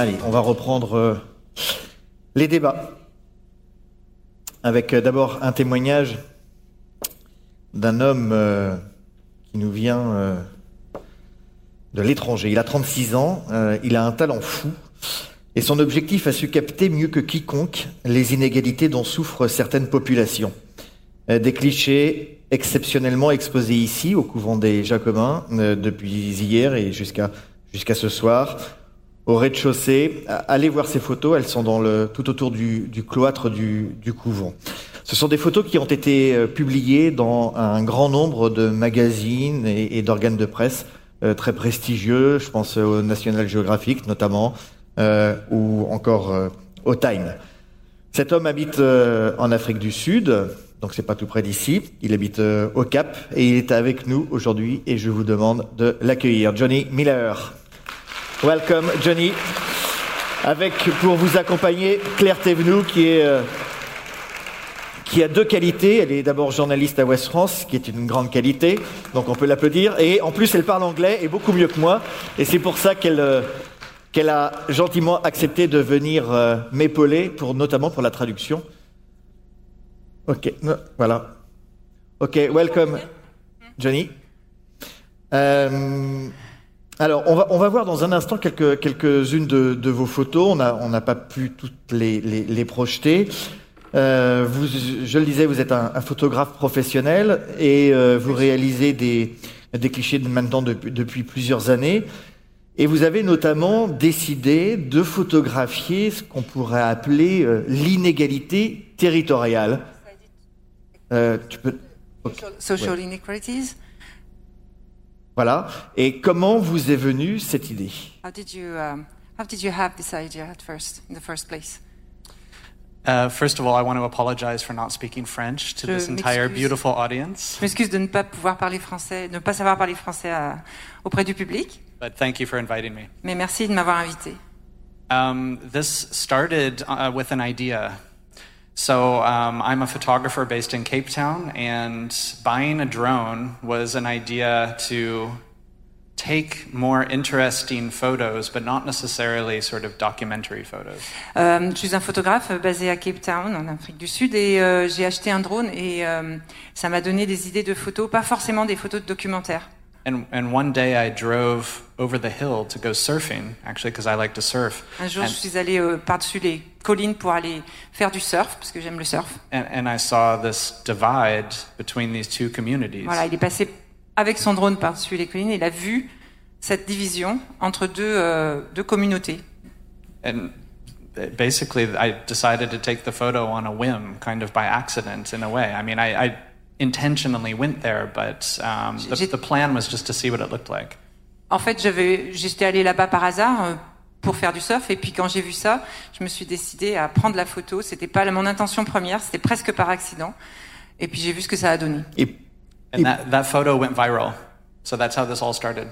Allez, on va reprendre euh, les débats avec euh, d'abord un témoignage d'un homme euh, qui nous vient de l'étranger. Il a 36 ans, il a un talent fou et son objectif a su capter mieux que quiconque les inégalités dont souffrent certaines populations. Des clichés exceptionnellement exposés ici au couvent des Jacobins depuis hier et jusqu'à ce soir au rez-de-chaussée. Allez voir ces photos, elles sont tout autour du, cloître du, couvent. Ce sont des photos qui ont été euh, publiées dans un grand nombre de magazines et, d'organes de presse euh, très prestigieux. Je pense au National Geographic notamment, euh, ou encore au Time. Cet homme habite en Afrique du Sud, donc c'est pas tout près d'ici. Il habite au Cap et il est avec nous aujourd'hui et je vous demande de l'accueillir. Johnny Miller. Welcome, Johnny. Avec, pour vous accompagner, Claire Thévenoud, qui est, euh, qui a deux qualités. Elle est d'abord journaliste à West France, qui est une grande qualité. Donc on peut l'applaudir. Et en plus, elle parle anglais et beaucoup mieux que moi. Et c'est pour ça qu'elle, euh, a gentiment accepté de venir euh, m'épauler pour, notamment pour la traduction. Ok, voilà. Ok, welcome, Johnny. Euh, alors, on va, on va voir dans un instant quelques, quelques-unes de, de vos photos. On n'a on pas pu toutes les, les, les projeter. Euh, vous, je le disais, vous êtes un, un photographe professionnel et euh, vous réalisez des, des clichés de maintenant depuis, depuis plusieurs années. Et vous avez notamment décidé de photographier ce qu'on pourrait appeler euh, l'inégalité territoriale. Tu peux. Okay. Social ouais. inequalities. Voilà. Et comment vous est venue cette idée How did you um, How did you have this idea at first, in the first place? Uh, first of all, I want to apologize for not speaking French to Je this entire m'excuse. beautiful audience. Je m'excuse de ne pas pouvoir parler français, de ne pas savoir parler français à- auprès du public, But thank you for inviting me. mais merci de m'avoir invité. Um, this started uh, with an idea. So, um, I'm a photographer based in Cape Town, and buying a drone was an idea to take more interesting photos, but not necessarily sort of documentary photos. Euh, je suis un photographe basé à Cape Town, en Afrique du Sud, et euh, j'ai acheté un drone et euh, ça m'a donné des idées de photos, pas forcément des photos de documentaires. And, and one day I drove over the hill to go surfing, actually, because I like to surf. Un jour, And- je suis allée euh, par-dessus les pour aller faire du surf, parce que j'aime le surf. And, and I saw this divide between these two communities. Voilà, il est passé avec son drone par-dessus les collines et il a vu cette division entre deux, euh, deux communautés. And basically, I decided to take the photo on a whim, kind of by accident in a way. I mean, I, I intentionally went there, but um, the, plan was just to see what it looked like. En fait, j'étais allée là-bas par hasard euh, pour faire du surf et puis quand j'ai vu ça, je me suis décidée à prendre la photo. C'était pas mon intention première, c'était presque par accident. Et puis j'ai vu ce que ça a donné. Et And that, that photo went viral. So that's how this all started.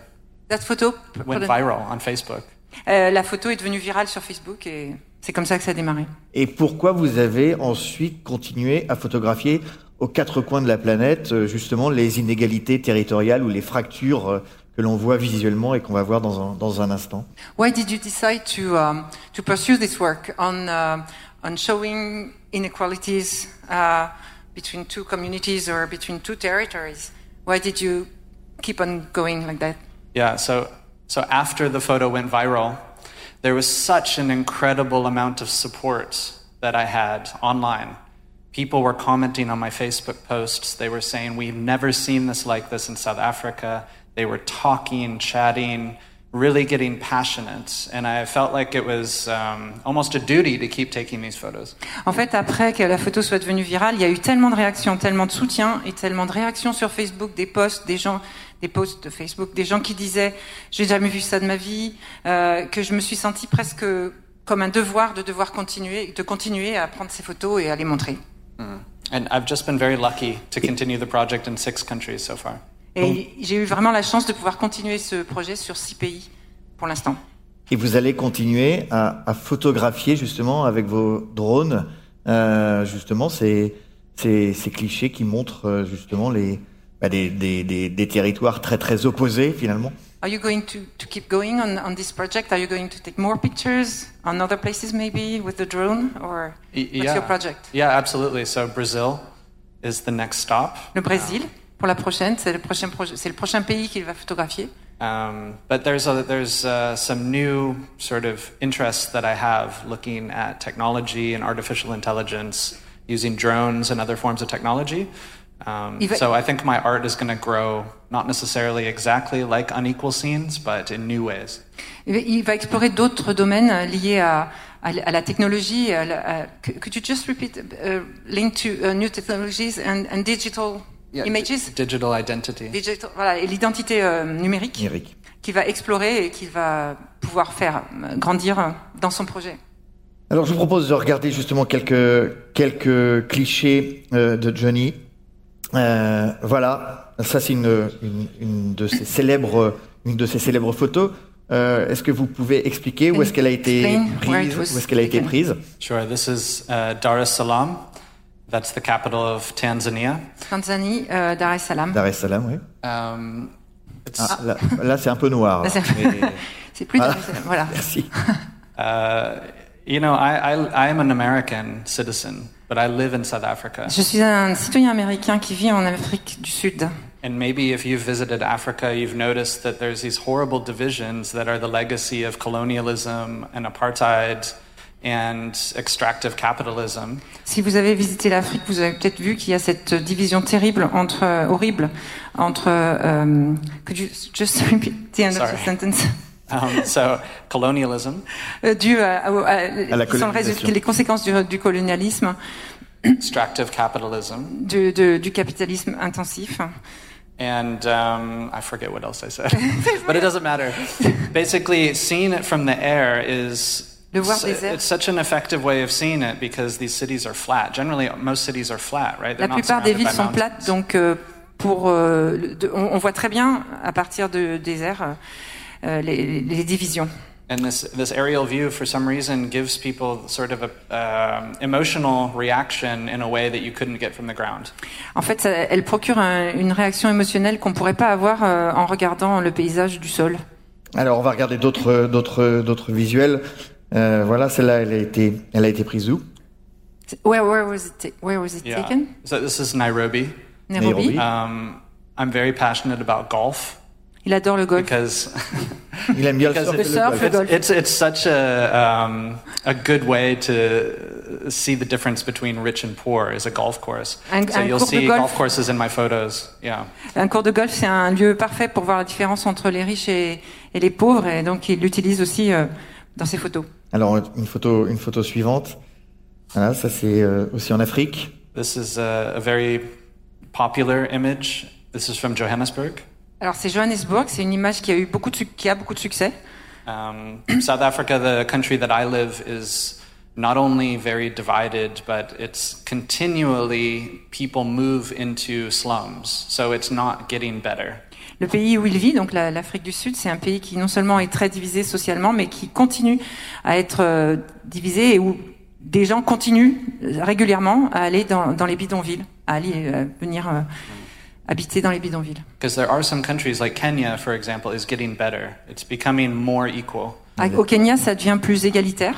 Cette photo, Went viral on Facebook. Euh, la photo est devenue virale sur Facebook et c'est comme ça que ça a démarré. Et pourquoi vous avez ensuite continué à photographier aux quatre coins de la planète euh, justement les inégalités territoriales ou les fractures euh, que l'on voit visuellement et qu'on va voir dans un, dans un instant Why did you decide to um, to pursue this work on uh, on showing inequalities uh, between two communities or between two territories? Why did you keep on going like that? Yeah, so, so after the photo went viral, there was such an incredible amount of support that I had online. People were commenting on my Facebook posts. They were saying, We've never seen this like this in South Africa. They were talking, chatting, really getting passionate. And I felt like it was um, almost a duty to keep taking these photos. En fait, après que la photo soit devenue virale, il y a eu tellement de réactions, tellement de soutien et tellement de réactions sur Facebook, des posts, des gens, des posts de Facebook, des gens qui disaient j'ai jamais vu ça de ma vie, euh, que je me suis sentie presque comme un devoir de devoir continuer, de continuer à prendre ces photos et à les montrer. And I've just been very lucky to continue the project in six countries so far. Et j'ai eu vraiment la chance de pouvoir continuer ce projet sur six pays pour l'instant. Et vous allez continuer à, à photographier justement avec vos drones euh, justement ces, ces, ces clichés qui montrent euh, justement les, bah, des, des, des, des territoires très très opposés finalement Are you going to, to keep going on, on this project? Are you going to take more pictures on other places maybe with the drone? Or Y- what's your project? Yeah, absolutely. So Brazil is the next stop. Le Brésil, pour la prochaine, c'est le prochain, c'est le prochain pays qu'il va photographier. Um, but there's a, there's uh, some new sort of interests that I have looking at technology and artificial intelligence using drones and other forms of technology. Um, va- so I think my art is going to grow not necessarily exactly like unequal scenes, but in new ways. Il va- explorer d'autres domaines euh, liés à, à la- à la technologie. à la- à- could you just repeat, uh, link to uh, new technologies and, and digital images? Digital identity. Digital, voilà, et l'identité euh, numérique Eric. qu'il va explorer et qu'il va pouvoir faire euh, grandir euh, dans son projet. Alors je vous propose de regarder justement quelques, quelques clichés euh, de Johnny. Euh, voilà, ça c'est une, une, une de ses célèbres, une de ses célèbres photos. Euh, est-ce que vous pouvez expliquer où est-ce qu'elle a été prise Où est-ce qu'elle a été prise? Sure. This is uh, Dar es Salaam. That's the capital of Tanzania. Tanzanie, euh, Dar es Salaam. Dar es Salaam, oui. Um, Ah, là, là, c'est un peu noir. Là, là. c'est- Mais- plus Voilà. Dar es Salaam. Voilà. Merci. Uh, you know, I, I, I am an American citizen, but I live in South Africa. Je suis un citoyen américain qui vit en Afrique du Sud. And maybe if you've visited Africa, you've noticed that there's these horrible divisions that are the legacy of colonialism and apartheid and extractive capitalism. Si vous avez visité l'Afrique, vous avez peut-être vu qu'il y a cette division terrible entre euh, horrible entre. euh, could you just repeat the end of Sorry. the sentence? Um, so, colonialism, Euh, dû à, à- à- À la sont les conséquences du, du colonialisme, extractive capitalism, du, de- du capitalisme intensif. and um, I forget what else I said, but it doesn't matter. Basically, seeing it from the air is Le voir s- des airs. it's such an effective way of seeing it because these cities are flat. Generally, most cities are flat, right? La They're not plupart des villes sont plates, donc euh, pour, euh, de- on, on voit très bien à partir de, des airs euh, les, les divisions. And this, this aerial view, for some reason, gives people sort of a um, emotional reaction in a way that you couldn't get from the ground. En fait, ça- elle procure un- une réaction émotionnelle qu'on pourrait pas avoir euh, en regardant le paysage du sol. Alors on va regarder d'autres, d'autres, d'autres visuels. Euh, voilà, celle-là, elle a été, elle a été prise où? Where, where was it, where was it Yeah. taken? So this is Nairobi. Nairobi? Nairobi. Um, I'm very passionate about golf Il adore le golf. because Il aime bien le Because surf. Le surf, golf. le golf. it's, it's such a, um, a good way to see the difference between rich and poor is a golf course. Un- so un you'll cours de see golf. golf courses in my photos. Yeah. Un cours de golf, c'est un lieu parfait pour voir la différence entre les riches et, et les pauvres, et donc il l'utilise aussi euh, dans ses photos. Alors une photo, une photo suivante. Voilà, ça c'est euh, aussi en Afrique. This is a, a very popular image. This is from Johannesburg. Alors c'est Johannesburg, c'est une image qui a eu beaucoup de, qui a beaucoup de succès. Um, South Africa, the country that I live, is not only very divided, but it's continually people move into slums. So it's not getting better. Le pays où il vit, donc la- l'Afrique du Sud, c'est un pays qui non seulement est très divisé socialement, mais qui continue à être euh, divisé et où des gens continuent régulièrement à aller dans, dans les bidonvilles, à aller euh, venir euh, habiter dans les bidonvilles. Because there are some countries like Kenya, for example, is getting better. It's becoming more equal. À- Au Kenya, ça devient plus égalitaire,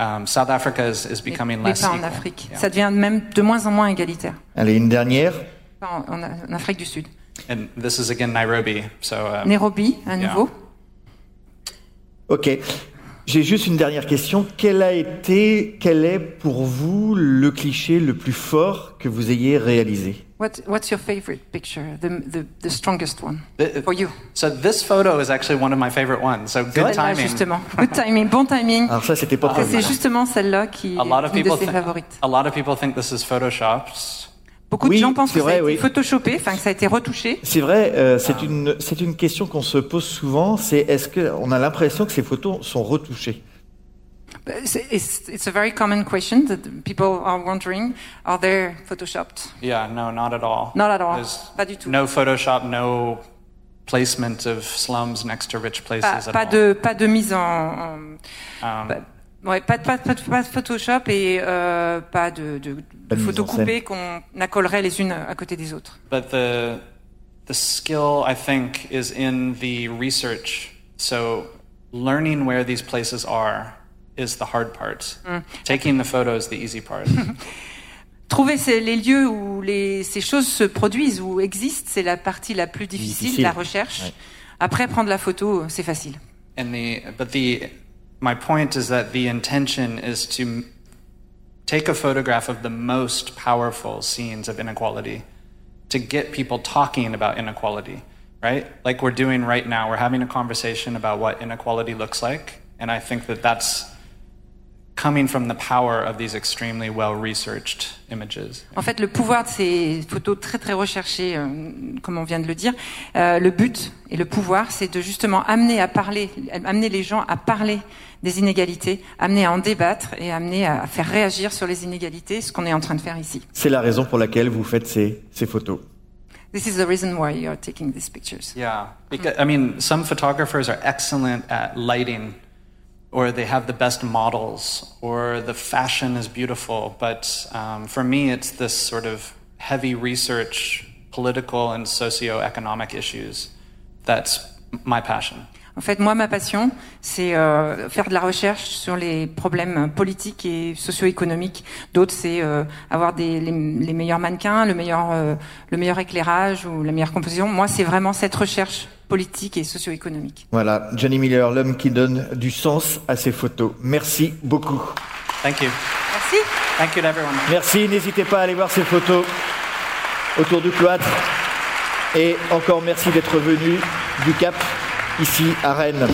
Um, South Africa is, becoming less pas en equal. Afrique. Yeah. Ça devient même de moins en moins égalitaire. Allez, une dernière. Pas En, en- en Afrique du Sud. And this is again Nairobi. So um, Nairobi, à Yeah. nouveau. Ok. J'ai juste une dernière question. Quel a été, quel est pour vous le cliché le plus fort que vous ayez réalisé? What, what's your favorite picture? The, the, the strongest one for you? so this photo is actually one of my favorite ones. So good Celle-là, timing. justement. Good timing, bon timing. Alors ça, c'était pas c'est justement celle-là qui A lot of est une de people ses favorites. a lot of people think this is photoshopped. Beaucoup Oui, de gens pensent que ça a vrai, été oui. photoshopé, enfin que ça a été retouché. C'est vrai, euh, c'est une, c'est une question qu'on se pose souvent. C'est est-ce que on a l'impression que ces photos sont retouchées? It's, it's, it's a very common question that people are wondering, are they photoshopped? Yeah, no, not at all. Not at all. There's Pas du tout. no Photoshop, no placement of slums next to rich places Pas, at pas all. de, pas de mise en... en- Um, pas- ouais, pas, de- pas, de- pas, de- pas de Photoshop et euh, pas de, photos coupées qu'on accolerait les unes à côté des autres. But the the skill, I think, is in the research. So, learning where these places are is the hard part. Taking the photo is the easy part. Trouver ces- les lieux où les, ces choses se produisent ou existent, c'est la partie la plus difficile, Difficile. de la recherche. Ouais. Après, prendre la photo, c'est facile. and the but the my point is that the intention is to take a photograph of the most powerful scenes of inequality to get people talking about inequality right? Like we're doing right now we're having a conversation about what inequality looks like and i think that that's En fait, le pouvoir de ces photos très très recherchées, euh, comme on vient de le dire, euh, le but et le pouvoir, c'est de justement amener à parler, amener les gens à parler des inégalités, amener à en débattre et amener à faire réagir sur les inégalités, ce qu'on est en train de faire ici. C'est la raison pour laquelle vous faites ces, ces photos. This is the reason why you are taking these pictures. Yeah, because I mean, some photographers are excellent at lighting, or they have the best models, or the fashion is beautiful. But um, for me, it's this sort of heavy research, political and socio-economic issues. That's my passion. En fait, moi, ma passion, c'est euh, faire de la recherche sur les problèmes politiques et socio-économiques. D'autres, c'est euh, avoir des, les, les meilleurs mannequins, le meilleur, euh, le meilleur éclairage ou la meilleure composition. Moi, c'est vraiment cette recherche politique et socio-économique. Voilà, Johnny Miller, l'homme qui donne du sens à ses photos. Merci beaucoup. Thank you. Merci. Thank you everyone. Merci, n'hésitez pas à aller voir ces photos autour du cloître. Et encore merci d'être venu du Cap ici à Rennes.